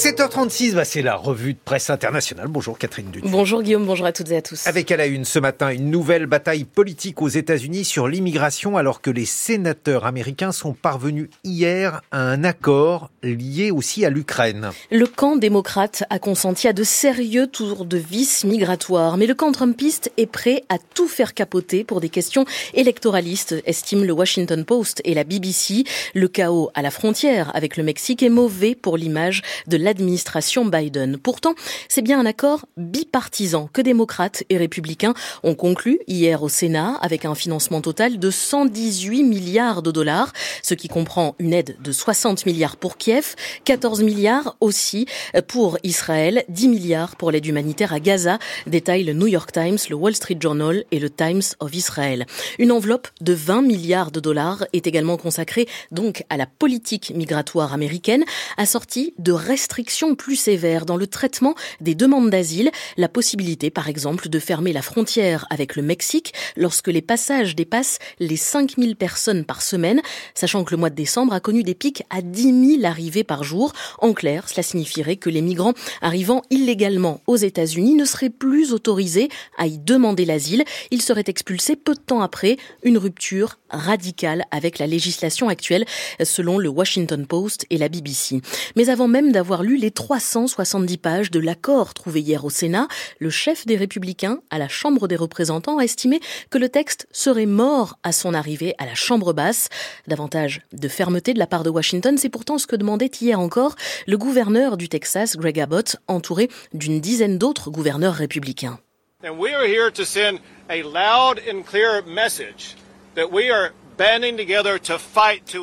7h36, bah c'est la revue de presse internationale. Bonjour Catherine Dutu. Bonjour Guillaume, bonjour à toutes et à tous. Avec à la une ce matin une nouvelle bataille politique aux États-Unis sur l'immigration alors que les sénateurs américains sont parvenus hier à un accord lié aussi à l'Ukraine. Le camp démocrate a consenti à de sérieux tours de vis migratoires, mais le camp trumpiste est prêt à tout faire capoter pour des questions électoralistes, estiment le Washington Post et la BBC. Le chaos à la frontière avec le Mexique est mauvais pour l'image de la l'administration Biden. Pourtant, c'est bien un accord bipartisan que démocrates et républicains ont conclu hier au Sénat avec un financement total de 118 milliards de dollars, ce qui comprend une aide de 60 milliards pour Kiev, 14 milliards aussi pour Israël, 10 milliards pour l'aide humanitaire à Gaza, détaillent le New York Times, le Wall Street Journal et le Times of Israel. Une enveloppe de 20 milliards de dollars est également consacrée donc à la politique migratoire américaine, assortie de restrictions plus sévères dans le traitement des demandes d'asile, la possibilité par exemple de fermer la frontière avec le Mexique lorsque les passages dépassent les 5000 personnes par semaine, sachant que le mois de décembre a connu des pics à 10 000 arrivées par jour. En clair, cela signifierait que les migrants arrivant illégalement aux États-Unis ne seraient plus autorisés à y demander l'asile. Ils seraient expulsés peu de temps après, une rupture radicale avec la législation actuelle, selon le Washington Post et la BBC. Mais avant même d'avoir lu les 370 pages de l'accord trouvé hier au Sénat, le chef des Républicains à la Chambre des représentants a estimé que le texte serait mort à son arrivée à la Chambre basse. Davantage de fermeté de la part de Washington, c'est pourtant ce que demandait hier encore le gouverneur du Texas, Greg Abbott, entouré d'une dizaine d'autres gouverneurs républicains. And we are here to send a loud and clear message that we are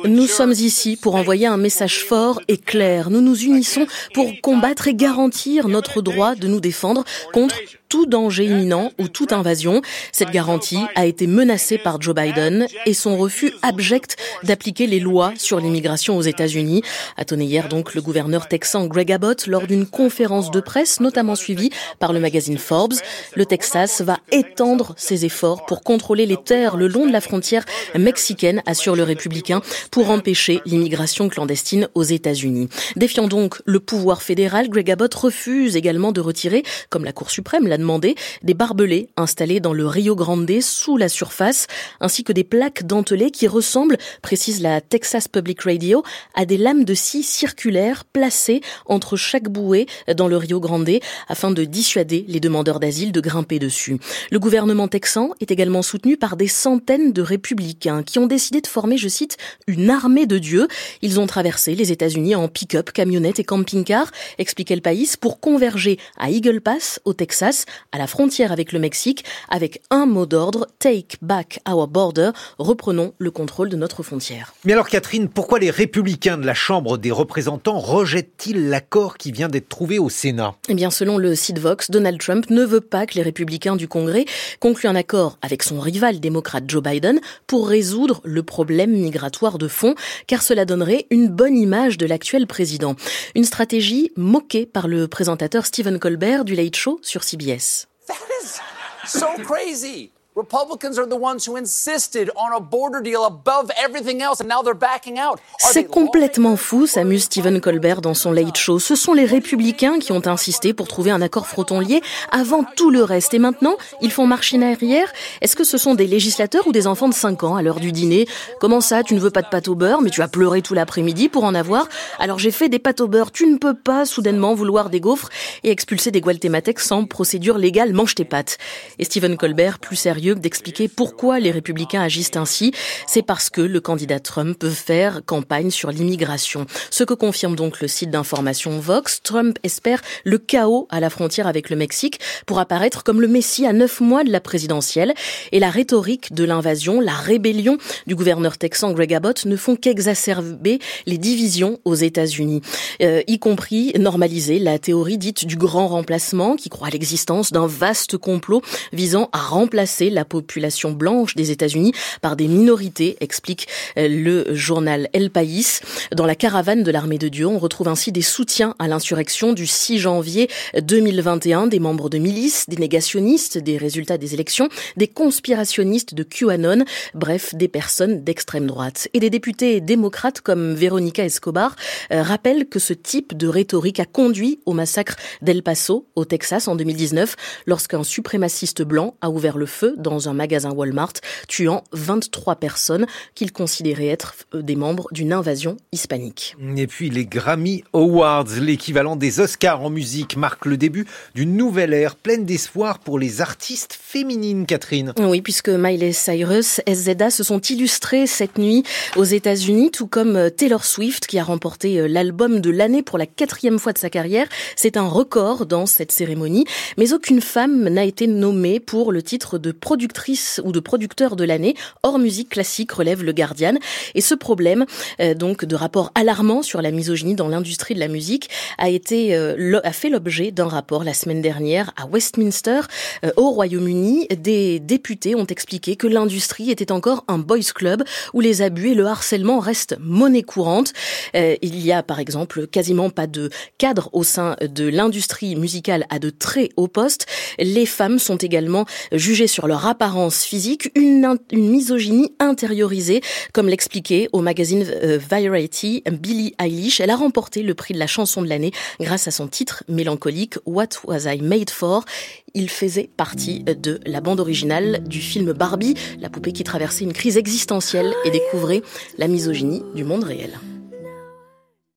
nous sommes ici pour envoyer un message fort et clair. Nous nous unissons pour combattre et garantir notre droit de nous défendre contre tout danger imminent ou toute invasion. Cette garantie a été menacée par Joe Biden et son refus abject d'appliquer les lois sur l'immigration aux États-Unis, a tonné hier donc le gouverneur texan Greg Abbott lors d'une conférence de presse notamment suivie par le magazine Forbes. Le Texas va étendre ses efforts pour contrôler les terres le long de la frontière mexicaine, assure le républicain, pour empêcher l'immigration clandestine aux États-Unis. Défiant donc le pouvoir fédéral, Greg Abbott refuse également de retirer, comme la Cour suprême l'a demandé des barbelés installés dans le Rio Grande sous la surface, ainsi que des plaques dentelées qui ressemblent, précise la Texas Public Radio, à des lames de scie circulaires placées entre chaque bouée dans le Rio Grande afin de dissuader les demandeurs d'asile de grimper dessus. Le gouvernement texan est également soutenu par des centaines de républicains qui ont décidé de former, je cite, une armée de Dieu. Ils ont traversé les États-Unis en pick-up, camionnettes et camping-car, expliquait le pays, pour converger à Eagle Pass, au Texas, à la frontière avec le Mexique, avec un mot d'ordre, Take back our border, reprenons le contrôle de notre frontière. Mais alors Catherine, pourquoi les républicains de la Chambre des représentants rejettent-ils l'accord qui vient d'être trouvé au Sénat? Eh bien, selon le site Vox, Donald Trump ne veut pas que les républicains du Congrès concluent un accord avec son rival démocrate Joe Biden pour résoudre le problème migratoire de fond, car cela donnerait une bonne image de l'actuel président. Une stratégie moquée par le présentateur Stephen Colbert du Late Show sur CBS. That is so crazy. Republicans are the ones who insisted on a border deal above everything else and now they're backing out. C'est complètement fou, s'amuse Stephen Colbert dans son Late Show. Ce sont les républicains qui ont insisté pour trouver un accord froton-lié avant tout le reste. Et maintenant, ils font marche arrière. Est-ce que ce sont des législateurs ou des enfants de 5 ans à l'heure du dîner? Comment ça, tu ne veux pas de pâte au beurre, mais tu as pleuré tout l'après-midi pour en avoir? Alors j'ai fait des pâtes au beurre. Tu ne peux pas soudainement vouloir des gaufres et expulser des gualtématecs sans procédure légale. Mange tes pâtes. Et Stephen Colbert, plus sérieux, d'expliquer pourquoi les républicains agissent ainsi. C'est parce que le candidat Trump peut faire campagne sur l'immigration. Ce que confirme donc le site d'information Vox, Trump espère le chaos à la frontière avec le Mexique pour apparaître comme le messie à neuf mois de la présidentielle. Et la rhétorique de l'invasion, la rébellion du gouverneur texan Greg Abbott ne font qu'exacerber les divisions aux États-Unis, euh, y compris normaliser la théorie dite du grand remplacement qui croit à l'existence d'un vaste complot visant à remplacer la population blanche des États-Unis par des minorités, explique euh, le journal El País. Dans la caravane de l'armée de Dieu, on retrouve ainsi des soutiens à l'insurrection du 6 janvier 2021, des membres de milices, des négationnistes des résultats des élections, des conspirationnistes de QAnon, bref, des personnes d'extrême droite. Et des députés démocrates comme Veronica Escobar euh, rappellent que ce type de rhétorique a conduit au massacre d'El Paso, au Texas, en 2019, lorsqu'un suprémaciste blanc a ouvert le feu dans un magasin Walmart, tuant 23 personnes qu'il considérait être euh, des membres d'une invasion hispanique. Et puis les Grammy Awards, l'équivalent des Oscars en musique, marquent le début d'une nouvelle ère pleine d'espoir pour les artistes féminines, Catherine. Oui, puisque Miley Cyrus, SZA se sont illustrés cette nuit aux États-Unis, tout comme euh, Taylor Swift qui a remporté euh, l'album de l'année pour la quatrième fois de sa carrière. C'est un record dans cette cérémonie, mais aucune femme n'a été nommée pour le titre de productrice ou de producteur de l'année hors musique classique, relève le Guardian. Et ce problème, euh, donc de rapport alarmant sur la misogynie dans l'industrie de la musique, a été a fait l'objet d'un rapport la semaine dernière à Westminster, au Royaume-Uni. Des députés ont expliqué que l'industrie était encore un boys club où les abus et le harcèlement restent monnaie courante. Euh, il y a par exemple quasiment pas de cadre au sein de l'industrie musicale à de très hauts postes. Les femmes sont également jugées sur leur apparence physique, une, une misogynie intériorisée, comme l'expliquait au magazine euh, Variety Billie Eilish. Elle a remporté le prix de la chanson de l'année grâce à son titre mélancolique What Was I Made For? Il faisait partie de la bande originale du film Barbie, la poupée qui traversait une crise existentielle et découvrait la misogynie du monde réel.